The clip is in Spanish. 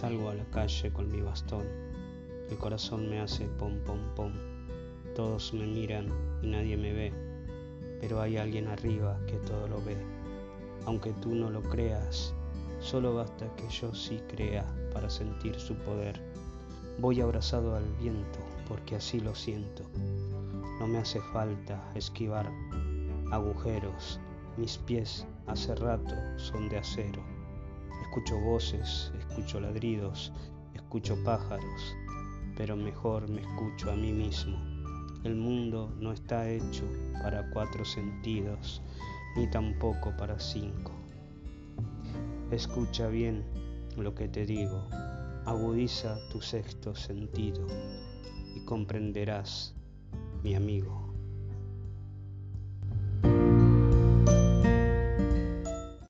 Salgo a la calle con mi bastón. El corazón me hace pom pom pom. Todos me miran y nadie me ve, pero hay alguien arriba que todo lo ve. Aunque tú no lo creas, solo basta que yo sí crea para sentir su poder. Voy abrazado al viento porque así lo siento. No me hace falta esquivar agujeros, mis pies hace rato son de acero. Escucho voces, escucho ladridos, escucho pájaros, pero mejor me escucho a mí mismo. El mundo no está hecho para cuatro sentidos, ni tampoco para cinco. Escucha bien lo que te digo, agudiza tu sexto sentido y comprenderás, mi amigo.